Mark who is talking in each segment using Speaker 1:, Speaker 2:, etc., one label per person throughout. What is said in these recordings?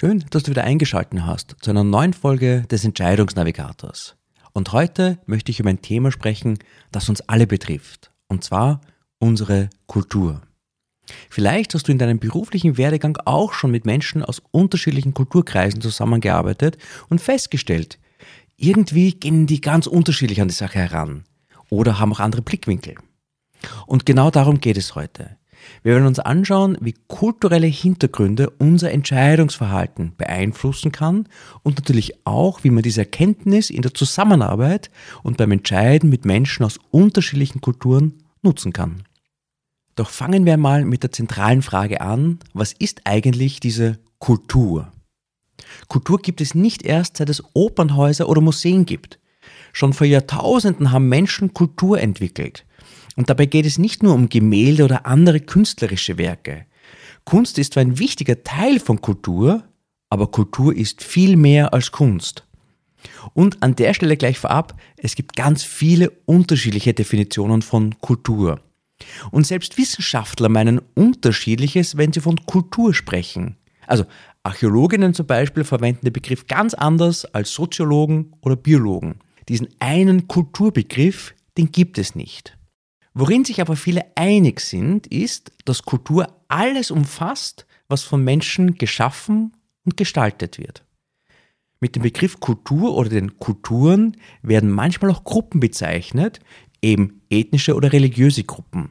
Speaker 1: Schön, dass du wieder eingeschaltet hast zu einer neuen Folge des Entscheidungsnavigators. Und heute möchte ich über ein Thema sprechen, das uns alle betrifft. Und zwar unsere Kultur. Vielleicht hast du in deinem beruflichen Werdegang auch schon mit Menschen aus unterschiedlichen Kulturkreisen zusammengearbeitet und festgestellt, irgendwie gehen die ganz unterschiedlich an die Sache heran oder haben auch andere Blickwinkel. Und genau darum geht es heute. Wir werden uns anschauen, wie kulturelle Hintergründe unser Entscheidungsverhalten beeinflussen kann und natürlich auch, wie man diese Erkenntnis in der Zusammenarbeit und beim Entscheiden mit Menschen aus unterschiedlichen Kulturen nutzen kann. Doch fangen wir mal mit der zentralen Frage an, was ist eigentlich diese Kultur? Kultur gibt es nicht erst seit es Opernhäuser oder Museen gibt. Schon vor Jahrtausenden haben Menschen Kultur entwickelt. Und dabei geht es nicht nur um Gemälde oder andere künstlerische Werke. Kunst ist zwar ein wichtiger Teil von Kultur, aber Kultur ist viel mehr als Kunst. Und an der Stelle gleich vorab, es gibt ganz viele unterschiedliche Definitionen von Kultur. Und selbst Wissenschaftler meinen unterschiedliches, wenn sie von Kultur sprechen. Also Archäologinnen zum Beispiel verwenden den Begriff ganz anders als Soziologen oder Biologen. Diesen einen Kulturbegriff, den gibt es nicht. Worin sich aber viele einig sind, ist, dass Kultur alles umfasst, was von Menschen geschaffen und gestaltet wird. Mit dem Begriff Kultur oder den Kulturen werden manchmal auch Gruppen bezeichnet, eben ethnische oder religiöse Gruppen.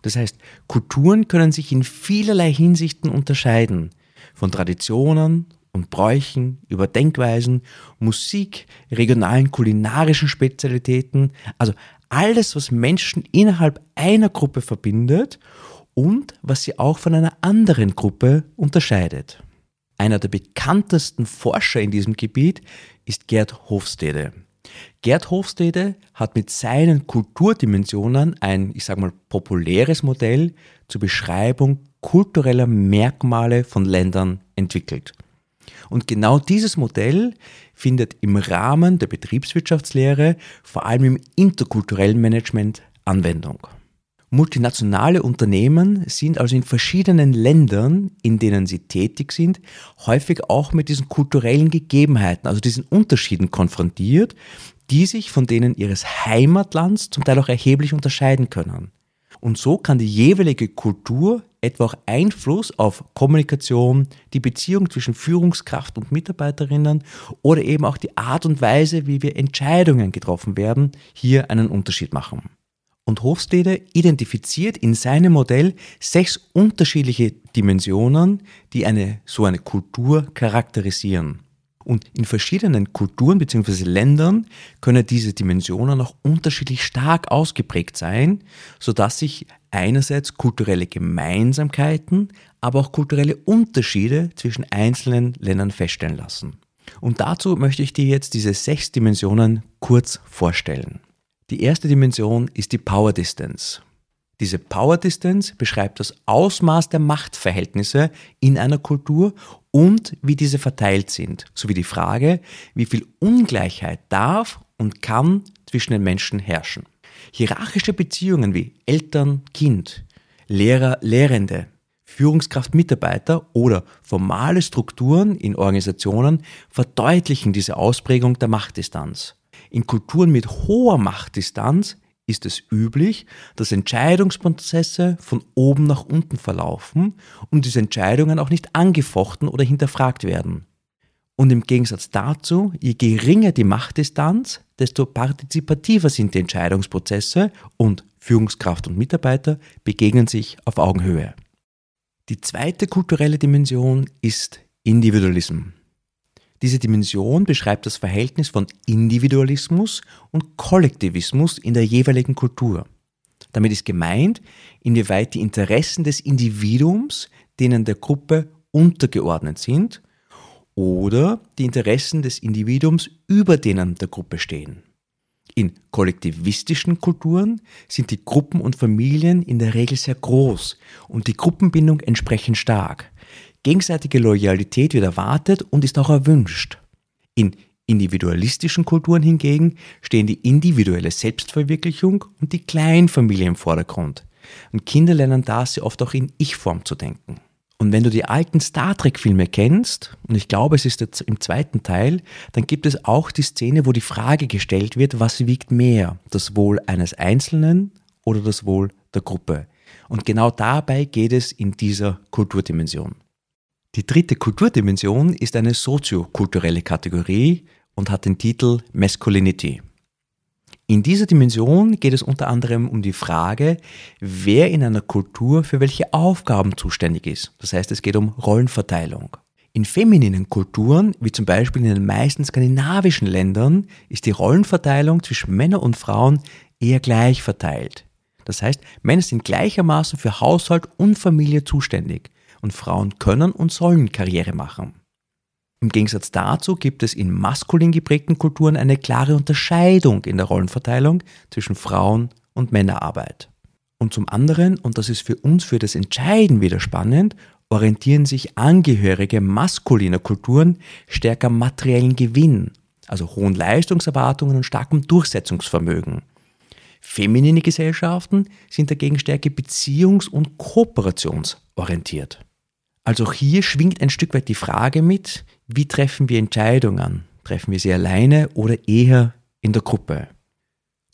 Speaker 1: Das heißt, Kulturen können sich in vielerlei Hinsichten unterscheiden, von Traditionen und Bräuchen über Denkweisen, Musik, regionalen kulinarischen Spezialitäten, also alles, was Menschen innerhalb einer Gruppe verbindet und was sie auch von einer anderen Gruppe unterscheidet. Einer der bekanntesten Forscher in diesem Gebiet ist Gerd Hofstede. Gerd Hofstede hat mit seinen Kulturdimensionen ein, ich sage mal, populäres Modell zur Beschreibung kultureller Merkmale von Ländern entwickelt. Und genau dieses Modell findet im Rahmen der Betriebswirtschaftslehre, vor allem im interkulturellen Management, Anwendung. Multinationale Unternehmen sind also in verschiedenen Ländern, in denen sie tätig sind, häufig auch mit diesen kulturellen Gegebenheiten, also diesen Unterschieden konfrontiert, die sich von denen ihres Heimatlands zum Teil auch erheblich unterscheiden können. Und so kann die jeweilige Kultur etwa auch Einfluss auf Kommunikation, die Beziehung zwischen Führungskraft und Mitarbeiterinnen oder eben auch die Art und Weise, wie wir Entscheidungen getroffen werden, hier einen Unterschied machen. Und Hofstede identifiziert in seinem Modell sechs unterschiedliche Dimensionen, die eine, so eine Kultur charakterisieren. Und in verschiedenen Kulturen bzw. Ländern können diese Dimensionen auch unterschiedlich stark ausgeprägt sein, sodass sich einerseits kulturelle Gemeinsamkeiten, aber auch kulturelle Unterschiede zwischen einzelnen Ländern feststellen lassen. Und dazu möchte ich dir jetzt diese sechs Dimensionen kurz vorstellen. Die erste Dimension ist die Power Distance. Diese Power Distance beschreibt das Ausmaß der Machtverhältnisse in einer Kultur und wie diese verteilt sind, sowie die Frage, wie viel Ungleichheit darf und kann zwischen den Menschen herrschen. Hierarchische Beziehungen wie Eltern, Kind, Lehrer, Lehrende, Führungskraft, Mitarbeiter oder formale Strukturen in Organisationen verdeutlichen diese Ausprägung der Machtdistanz. In Kulturen mit hoher Machtdistanz ist es üblich, dass Entscheidungsprozesse von oben nach unten verlaufen und diese Entscheidungen auch nicht angefochten oder hinterfragt werden. Und im Gegensatz dazu, je geringer die Machtdistanz, desto partizipativer sind die Entscheidungsprozesse und Führungskraft und Mitarbeiter begegnen sich auf Augenhöhe. Die zweite kulturelle Dimension ist Individualismus. Diese Dimension beschreibt das Verhältnis von Individualismus und Kollektivismus in der jeweiligen Kultur. Damit ist gemeint, inwieweit die Interessen des Individuums denen der Gruppe untergeordnet sind oder die Interessen des Individuums über denen der Gruppe stehen. In kollektivistischen Kulturen sind die Gruppen und Familien in der Regel sehr groß und die Gruppenbindung entsprechend stark. Gegenseitige Loyalität wird erwartet und ist auch erwünscht. In individualistischen Kulturen hingegen stehen die individuelle Selbstverwirklichung und die Kleinfamilie im Vordergrund. Und Kinder lernen da sehr oft auch in Ich-Form zu denken. Und wenn du die alten Star Trek-Filme kennst, und ich glaube, es ist jetzt im zweiten Teil, dann gibt es auch die Szene, wo die Frage gestellt wird, was wiegt mehr, das Wohl eines Einzelnen oder das Wohl der Gruppe. Und genau dabei geht es in dieser Kulturdimension. Die dritte Kulturdimension ist eine soziokulturelle Kategorie und hat den Titel Masculinity. In dieser Dimension geht es unter anderem um die Frage, wer in einer Kultur für welche Aufgaben zuständig ist. Das heißt, es geht um Rollenverteilung. In femininen Kulturen, wie zum Beispiel in den meisten skandinavischen Ländern, ist die Rollenverteilung zwischen Männern und Frauen eher gleich verteilt. Das heißt, Männer sind gleichermaßen für Haushalt und Familie zuständig und Frauen können und sollen Karriere machen. Im Gegensatz dazu gibt es in maskulin geprägten Kulturen eine klare Unterscheidung in der Rollenverteilung zwischen Frauen- und Männerarbeit. Und zum anderen, und das ist für uns für das Entscheiden wieder spannend, orientieren sich Angehörige maskuliner Kulturen stärker materiellen Gewinn, also hohen Leistungserwartungen und starkem Durchsetzungsvermögen. Feminine Gesellschaften sind dagegen stärker beziehungs- und kooperationsorientiert. Also auch hier schwingt ein Stück weit die Frage mit, wie treffen wir Entscheidungen? Treffen wir sie alleine oder eher in der Gruppe?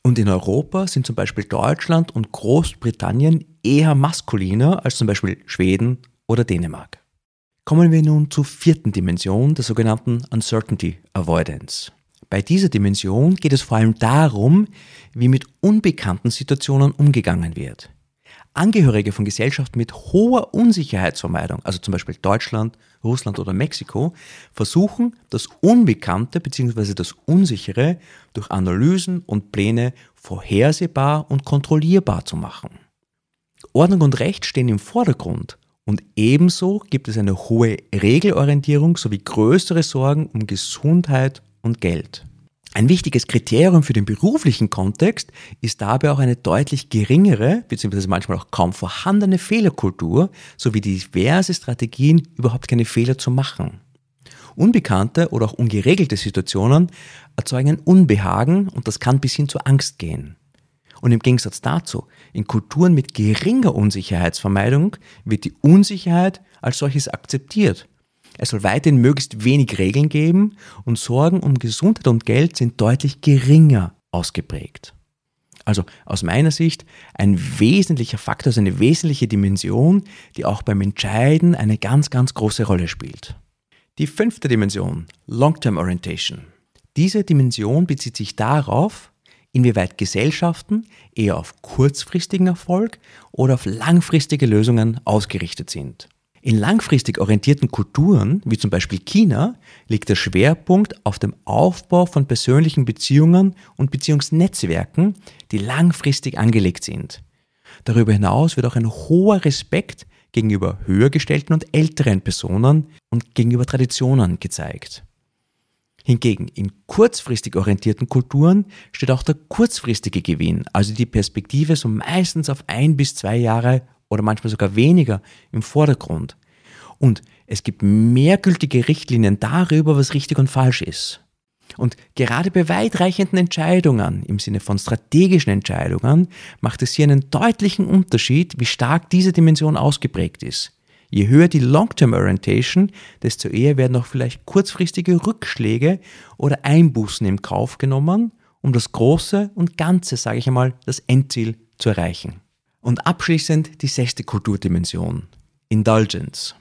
Speaker 1: Und in Europa sind zum Beispiel Deutschland und Großbritannien eher maskuliner als zum Beispiel Schweden oder Dänemark. Kommen wir nun zur vierten Dimension, der sogenannten Uncertainty Avoidance. Bei dieser Dimension geht es vor allem darum, wie mit unbekannten Situationen umgegangen wird. Angehörige von Gesellschaften mit hoher Unsicherheitsvermeidung, also zum Beispiel Deutschland, Russland oder Mexiko, versuchen, das Unbekannte bzw. das Unsichere durch Analysen und Pläne vorhersehbar und kontrollierbar zu machen. Ordnung und Recht stehen im Vordergrund und ebenso gibt es eine hohe Regelorientierung sowie größere Sorgen um Gesundheit und Geld. Ein wichtiges Kriterium für den beruflichen Kontext ist dabei auch eine deutlich geringere bzw. manchmal auch kaum vorhandene Fehlerkultur sowie diverse Strategien, überhaupt keine Fehler zu machen. Unbekannte oder auch ungeregelte Situationen erzeugen ein Unbehagen und das kann bis hin zur Angst gehen. Und im Gegensatz dazu, in Kulturen mit geringer Unsicherheitsvermeidung wird die Unsicherheit als solches akzeptiert es soll weiterhin möglichst wenig Regeln geben und Sorgen um Gesundheit und Geld sind deutlich geringer ausgeprägt. Also aus meiner Sicht ein wesentlicher Faktor, also eine wesentliche Dimension, die auch beim Entscheiden eine ganz, ganz große Rolle spielt. Die fünfte Dimension, Long-Term Orientation. Diese Dimension bezieht sich darauf, inwieweit Gesellschaften eher auf kurzfristigen Erfolg oder auf langfristige Lösungen ausgerichtet sind. In langfristig orientierten Kulturen, wie zum Beispiel China, liegt der Schwerpunkt auf dem Aufbau von persönlichen Beziehungen und Beziehungsnetzwerken, die langfristig angelegt sind. Darüber hinaus wird auch ein hoher Respekt gegenüber höhergestellten und älteren Personen und gegenüber Traditionen gezeigt. Hingegen in kurzfristig orientierten Kulturen steht auch der kurzfristige Gewinn, also die Perspektive so meistens auf ein bis zwei Jahre oder manchmal sogar weniger im Vordergrund. Und es gibt mehrgültige Richtlinien darüber, was richtig und falsch ist. Und gerade bei weitreichenden Entscheidungen im Sinne von strategischen Entscheidungen macht es hier einen deutlichen Unterschied, wie stark diese Dimension ausgeprägt ist. Je höher die Long-Term Orientation, desto eher werden auch vielleicht kurzfristige Rückschläge oder Einbußen im Kauf genommen, um das Große und Ganze, sage ich einmal, das Endziel zu erreichen. Und abschließend die sechste Kulturdimension, Indulgence.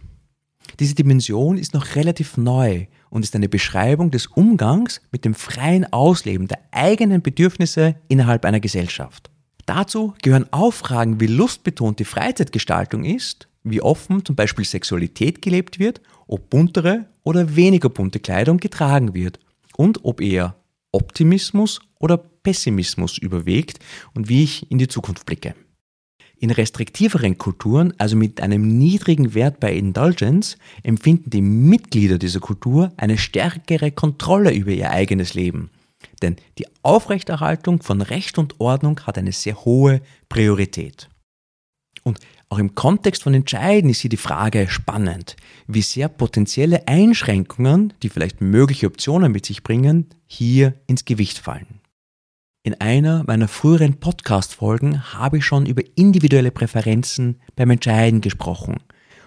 Speaker 1: Diese Dimension ist noch relativ neu und ist eine Beschreibung des Umgangs mit dem freien Ausleben der eigenen Bedürfnisse innerhalb einer Gesellschaft. Dazu gehören auch Fragen, wie lustbetont die Freizeitgestaltung ist, wie offen zum Beispiel Sexualität gelebt wird, ob buntere oder weniger bunte Kleidung getragen wird und ob eher Optimismus oder Pessimismus überwiegt und wie ich in die Zukunft blicke. In restriktiveren Kulturen, also mit einem niedrigen Wert bei Indulgence, empfinden die Mitglieder dieser Kultur eine stärkere Kontrolle über ihr eigenes Leben. Denn die Aufrechterhaltung von Recht und Ordnung hat eine sehr hohe Priorität. Und auch im Kontext von Entscheiden ist hier die Frage spannend, wie sehr potenzielle Einschränkungen, die vielleicht mögliche Optionen mit sich bringen, hier ins Gewicht fallen. In einer meiner früheren Podcast-Folgen habe ich schon über individuelle Präferenzen beim Entscheiden gesprochen.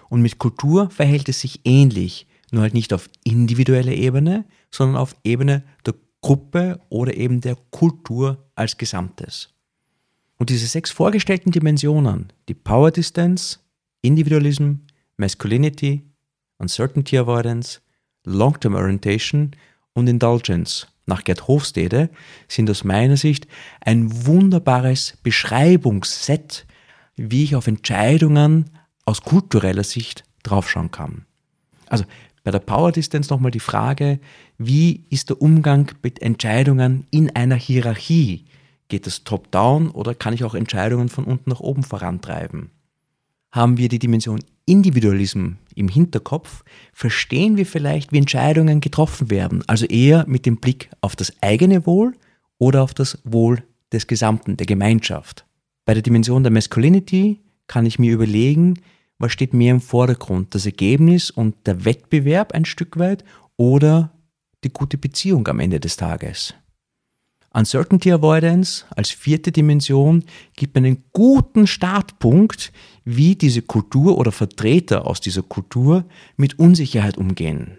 Speaker 1: Und mit Kultur verhält es sich ähnlich, nur halt nicht auf individueller Ebene, sondern auf Ebene der Gruppe oder eben der Kultur als Gesamtes. Und diese sechs vorgestellten Dimensionen, die Power Distance, Individualism, Masculinity, Uncertainty Avoidance, Long-Term Orientation und Indulgence, nach Gerd Hofstede sind aus meiner Sicht ein wunderbares Beschreibungsset, wie ich auf Entscheidungen aus kultureller Sicht draufschauen kann. Also bei der Power Distance nochmal die Frage, wie ist der Umgang mit Entscheidungen in einer Hierarchie? Geht es top-down oder kann ich auch Entscheidungen von unten nach oben vorantreiben? Haben wir die Dimension Individualism im Hinterkopf, verstehen wir vielleicht, wie Entscheidungen getroffen werden, also eher mit dem Blick auf das eigene Wohl oder auf das Wohl des Gesamten, der Gemeinschaft. Bei der Dimension der Masculinity kann ich mir überlegen, was steht mehr im Vordergrund, das Ergebnis und der Wettbewerb ein Stück weit oder die gute Beziehung am Ende des Tages. Uncertainty Avoidance als vierte Dimension gibt einen guten Startpunkt, wie diese Kultur oder Vertreter aus dieser Kultur mit Unsicherheit umgehen.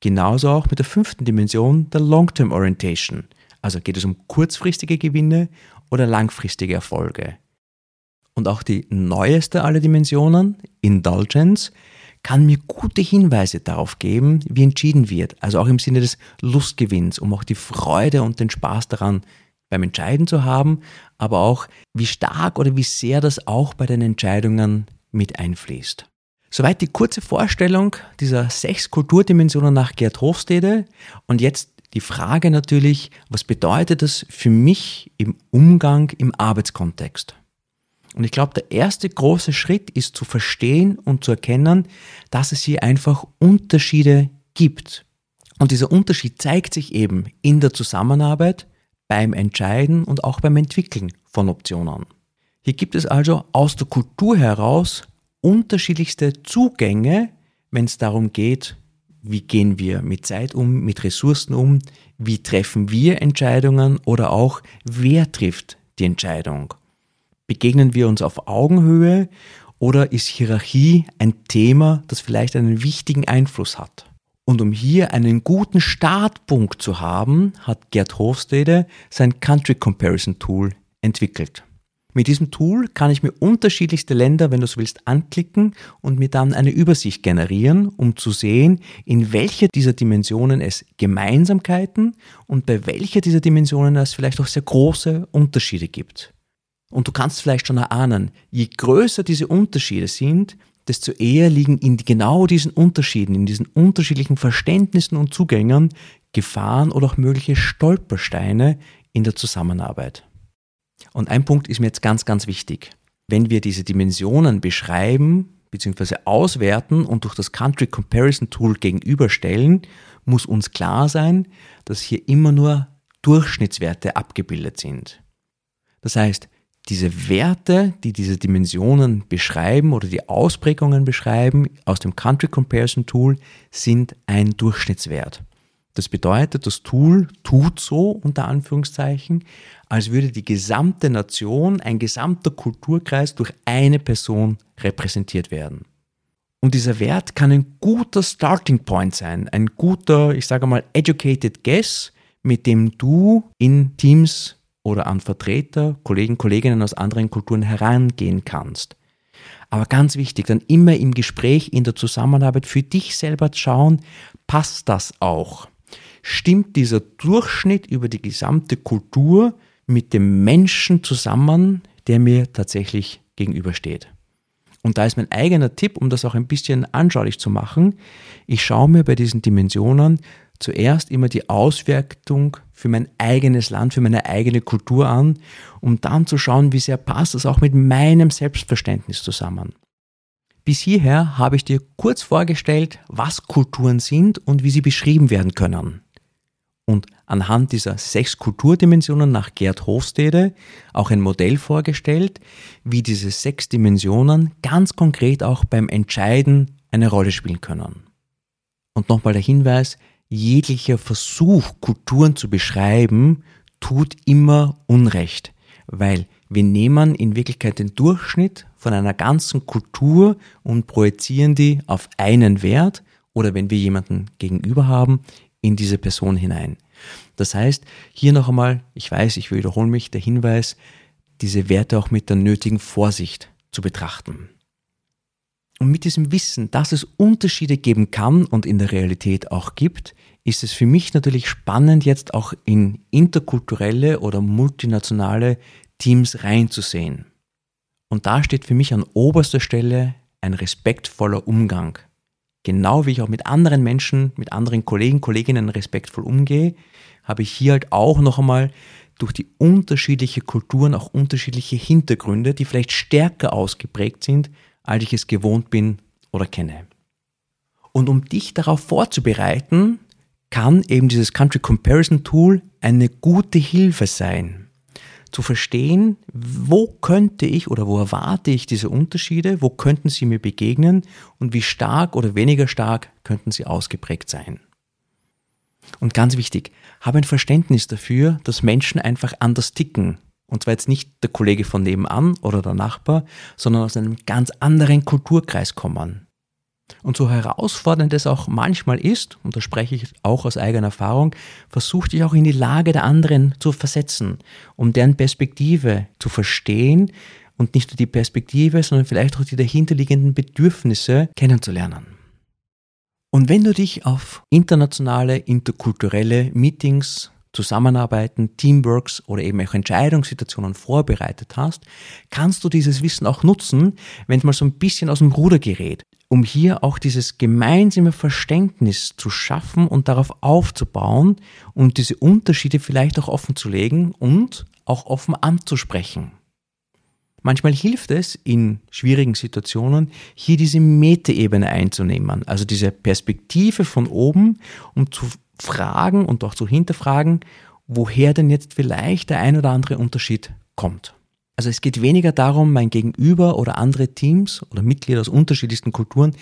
Speaker 1: Genauso auch mit der fünften Dimension der Long-Term Orientation. Also geht es um kurzfristige Gewinne oder langfristige Erfolge. Und auch die neueste aller Dimensionen, Indulgence, kann mir gute Hinweise darauf geben, wie entschieden wird, also auch im Sinne des Lustgewinns, um auch die Freude und den Spaß daran beim Entscheiden zu haben, aber auch wie stark oder wie sehr das auch bei den Entscheidungen mit einfließt. Soweit die kurze Vorstellung dieser sechs Kulturdimensionen nach Gerd Hofstede und jetzt die Frage natürlich, was bedeutet das für mich im Umgang im Arbeitskontext? Und ich glaube, der erste große Schritt ist zu verstehen und zu erkennen, dass es hier einfach Unterschiede gibt. Und dieser Unterschied zeigt sich eben in der Zusammenarbeit, beim Entscheiden und auch beim Entwickeln von Optionen. Hier gibt es also aus der Kultur heraus unterschiedlichste Zugänge, wenn es darum geht, wie gehen wir mit Zeit um, mit Ressourcen um, wie treffen wir Entscheidungen oder auch wer trifft die Entscheidung. Begegnen wir uns auf Augenhöhe oder ist Hierarchie ein Thema, das vielleicht einen wichtigen Einfluss hat? Und um hier einen guten Startpunkt zu haben, hat Gerd Hofstede sein Country Comparison Tool entwickelt. Mit diesem Tool kann ich mir unterschiedlichste Länder, wenn du so willst, anklicken und mir dann eine Übersicht generieren, um zu sehen, in welcher dieser Dimensionen es Gemeinsamkeiten und bei welcher dieser Dimensionen es vielleicht auch sehr große Unterschiede gibt. Und du kannst vielleicht schon erahnen, je größer diese Unterschiede sind, desto eher liegen in genau diesen Unterschieden, in diesen unterschiedlichen Verständnissen und Zugängen Gefahren oder auch mögliche Stolpersteine in der Zusammenarbeit. Und ein Punkt ist mir jetzt ganz, ganz wichtig. Wenn wir diese Dimensionen beschreiben bzw. auswerten und durch das Country Comparison Tool gegenüberstellen, muss uns klar sein, dass hier immer nur Durchschnittswerte abgebildet sind. Das heißt, diese Werte, die diese Dimensionen beschreiben oder die Ausprägungen beschreiben aus dem Country Comparison Tool, sind ein Durchschnittswert. Das bedeutet, das Tool tut so, unter Anführungszeichen, als würde die gesamte Nation, ein gesamter Kulturkreis durch eine Person repräsentiert werden. Und dieser Wert kann ein guter Starting Point sein, ein guter, ich sage mal, educated guess, mit dem du in Teams oder an Vertreter, Kollegen, Kolleginnen aus anderen Kulturen herangehen kannst. Aber ganz wichtig, dann immer im Gespräch, in der Zusammenarbeit für dich selber schauen, passt das auch? Stimmt dieser Durchschnitt über die gesamte Kultur mit dem Menschen zusammen, der mir tatsächlich gegenübersteht? Und da ist mein eigener Tipp, um das auch ein bisschen anschaulich zu machen. Ich schaue mir bei diesen Dimensionen zuerst immer die Auswertung für mein eigenes Land, für meine eigene Kultur an, um dann zu schauen, wie sehr passt das auch mit meinem Selbstverständnis zusammen. Bis hierher habe ich dir kurz vorgestellt, was Kulturen sind und wie sie beschrieben werden können. Und anhand dieser sechs Kulturdimensionen nach Gerd Hofstede auch ein Modell vorgestellt, wie diese sechs Dimensionen ganz konkret auch beim Entscheiden eine Rolle spielen können. Und nochmal der Hinweis, jeglicher Versuch, Kulturen zu beschreiben, tut immer Unrecht, weil wir nehmen in Wirklichkeit den Durchschnitt von einer ganzen Kultur und projizieren die auf einen Wert oder wenn wir jemanden gegenüber haben, in diese Person hinein. Das heißt, hier noch einmal, ich weiß, ich wiederhole mich, der Hinweis, diese Werte auch mit der nötigen Vorsicht zu betrachten. Und mit diesem Wissen, dass es Unterschiede geben kann und in der Realität auch gibt, ist es für mich natürlich spannend, jetzt auch in interkulturelle oder multinationale Teams reinzusehen. Und da steht für mich an oberster Stelle ein respektvoller Umgang. Genau wie ich auch mit anderen Menschen, mit anderen Kollegen, Kolleginnen respektvoll umgehe, habe ich hier halt auch noch einmal durch die unterschiedliche Kulturen auch unterschiedliche Hintergründe, die vielleicht stärker ausgeprägt sind, als ich es gewohnt bin oder kenne. Und um dich darauf vorzubereiten, kann eben dieses Country Comparison Tool eine gute Hilfe sein zu verstehen, wo könnte ich oder wo erwarte ich diese Unterschiede, wo könnten sie mir begegnen und wie stark oder weniger stark könnten sie ausgeprägt sein. Und ganz wichtig, habe ein Verständnis dafür, dass Menschen einfach anders ticken. Und zwar jetzt nicht der Kollege von nebenan oder der Nachbar, sondern aus einem ganz anderen Kulturkreis kommen. Und so herausfordernd es auch manchmal ist, und da spreche ich auch aus eigener Erfahrung, versuche dich auch in die Lage der anderen zu versetzen, um deren Perspektive zu verstehen und nicht nur die Perspektive, sondern vielleicht auch die dahinterliegenden Bedürfnisse kennenzulernen. Und wenn du dich auf internationale, interkulturelle Meetings, Zusammenarbeiten, Teamworks oder eben auch Entscheidungssituationen vorbereitet hast, kannst du dieses Wissen auch nutzen, wenn es mal so ein bisschen aus dem Ruder gerät um hier auch dieses gemeinsame Verständnis zu schaffen und darauf aufzubauen und diese Unterschiede vielleicht auch offen zu legen und auch offen anzusprechen. Manchmal hilft es in schwierigen Situationen, hier diese Metaebene einzunehmen, also diese Perspektive von oben, um zu fragen und auch zu hinterfragen, woher denn jetzt vielleicht der ein oder andere Unterschied kommt. Also es geht weniger darum, mein Gegenüber oder andere Teams oder Mitglieder aus unterschiedlichsten Kulturen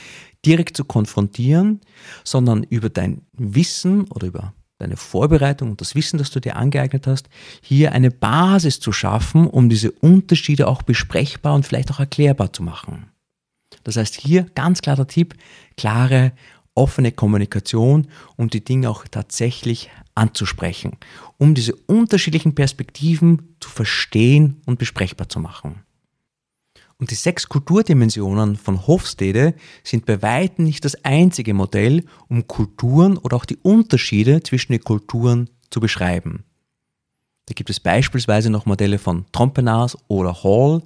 Speaker 1: direkt zu konfrontieren, sondern über dein Wissen oder über deine Vorbereitung und das Wissen, das du dir angeeignet hast, hier eine Basis zu schaffen, um diese Unterschiede auch besprechbar und vielleicht auch erklärbar zu machen. Das heißt hier ganz klar der Tipp, klare, offene Kommunikation und die Dinge auch tatsächlich anzusprechen, um diese unterschiedlichen Perspektiven zu verstehen und besprechbar zu machen. Und die sechs Kulturdimensionen von Hofstede sind bei weitem nicht das einzige Modell, um Kulturen oder auch die Unterschiede zwischen den Kulturen zu beschreiben. Da gibt es beispielsweise noch Modelle von Trompenas oder Hall,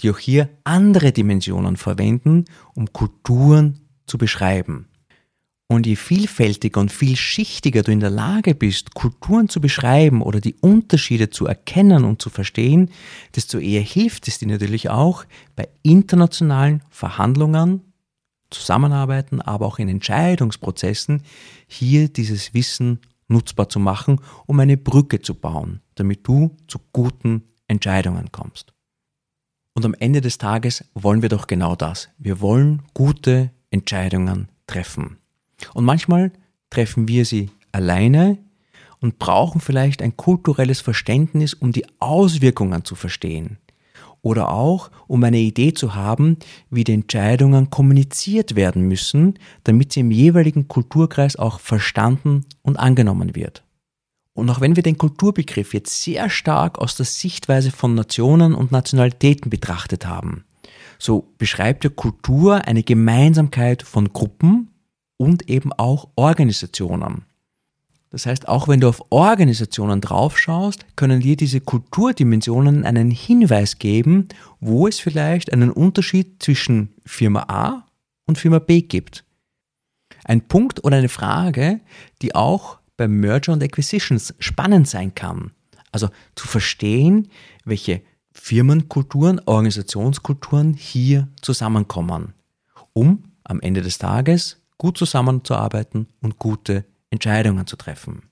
Speaker 1: die auch hier andere Dimensionen verwenden, um Kulturen zu beschreiben. Und je vielfältiger und vielschichtiger du in der Lage bist, Kulturen zu beschreiben oder die Unterschiede zu erkennen und zu verstehen, desto eher hilft es dir natürlich auch bei internationalen Verhandlungen, Zusammenarbeiten, aber auch in Entscheidungsprozessen, hier dieses Wissen nutzbar zu machen, um eine Brücke zu bauen, damit du zu guten Entscheidungen kommst. Und am Ende des Tages wollen wir doch genau das. Wir wollen gute Entscheidungen treffen. Und manchmal treffen wir sie alleine und brauchen vielleicht ein kulturelles Verständnis, um die Auswirkungen zu verstehen. Oder auch, um eine Idee zu haben, wie die Entscheidungen kommuniziert werden müssen, damit sie im jeweiligen Kulturkreis auch verstanden und angenommen wird. Und auch wenn wir den Kulturbegriff jetzt sehr stark aus der Sichtweise von Nationen und Nationalitäten betrachtet haben, so beschreibt der Kultur eine Gemeinsamkeit von Gruppen, und eben auch Organisationen. Das heißt, auch wenn du auf Organisationen draufschaust, können dir diese Kulturdimensionen einen Hinweis geben, wo es vielleicht einen Unterschied zwischen Firma A und Firma B gibt. Ein Punkt oder eine Frage, die auch bei Merger und Acquisitions spannend sein kann. Also zu verstehen, welche Firmenkulturen, Organisationskulturen hier zusammenkommen, um am Ende des Tages gut zusammenzuarbeiten und gute Entscheidungen zu treffen.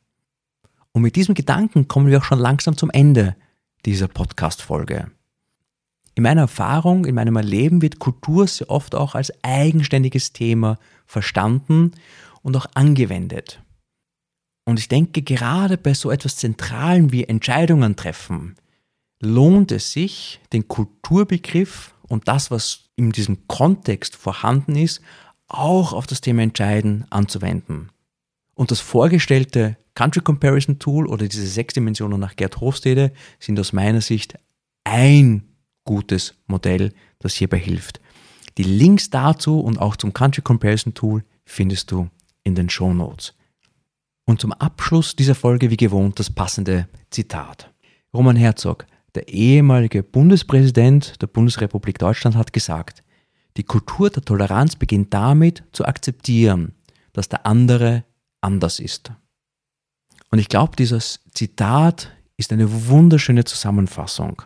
Speaker 1: Und mit diesem Gedanken kommen wir auch schon langsam zum Ende dieser Podcast-Folge. In meiner Erfahrung, in meinem Erleben wird Kultur sehr oft auch als eigenständiges Thema verstanden und auch angewendet. Und ich denke, gerade bei so etwas Zentralen wie Entscheidungen treffen, lohnt es sich, den Kulturbegriff und das, was in diesem Kontext vorhanden ist, auch auf das Thema Entscheiden anzuwenden. Und das vorgestellte Country Comparison Tool oder diese sechs Dimensionen nach Gerd Hofstede sind aus meiner Sicht ein gutes Modell, das hierbei hilft. Die Links dazu und auch zum Country Comparison Tool findest du in den Show Notes. Und zum Abschluss dieser Folge wie gewohnt das passende Zitat. Roman Herzog, der ehemalige Bundespräsident der Bundesrepublik Deutschland, hat gesagt, die Kultur der Toleranz beginnt damit zu akzeptieren, dass der andere anders ist. Und ich glaube, dieses Zitat ist eine wunderschöne Zusammenfassung.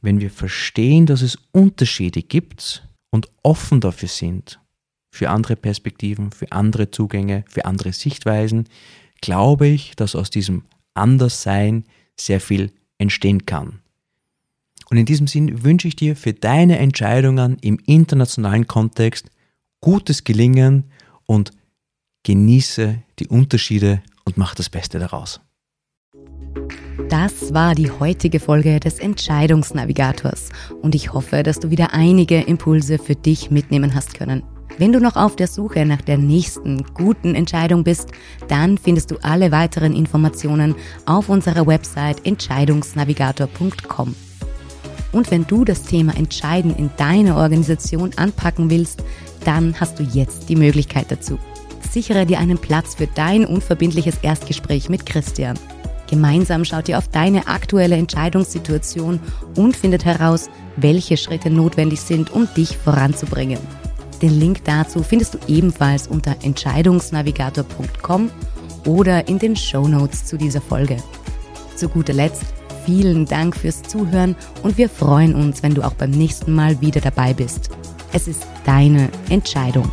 Speaker 1: Wenn wir verstehen, dass es Unterschiede gibt und offen dafür sind, für andere Perspektiven, für andere Zugänge, für andere Sichtweisen, glaube ich, dass aus diesem Anderssein sehr viel entstehen kann. Und in diesem Sinn wünsche ich dir für deine Entscheidungen im internationalen Kontext gutes Gelingen und genieße die Unterschiede und mach das Beste daraus.
Speaker 2: Das war die heutige Folge des Entscheidungsnavigators und ich hoffe, dass du wieder einige Impulse für dich mitnehmen hast können. Wenn du noch auf der Suche nach der nächsten guten Entscheidung bist, dann findest du alle weiteren Informationen auf unserer Website entscheidungsnavigator.com. Und wenn du das Thema Entscheiden in deiner Organisation anpacken willst, dann hast du jetzt die Möglichkeit dazu. Sichere dir einen Platz für dein unverbindliches Erstgespräch mit Christian. Gemeinsam schaut ihr auf deine aktuelle Entscheidungssituation und findet heraus, welche Schritte notwendig sind, um dich voranzubringen. Den Link dazu findest du ebenfalls unter entscheidungsnavigator.com oder in den Show Notes zu dieser Folge. Zu guter Letzt vielen Dank fürs Zuhören und wir freuen uns, wenn du auch beim nächsten Mal wieder dabei bist. Es ist deine Entscheidung.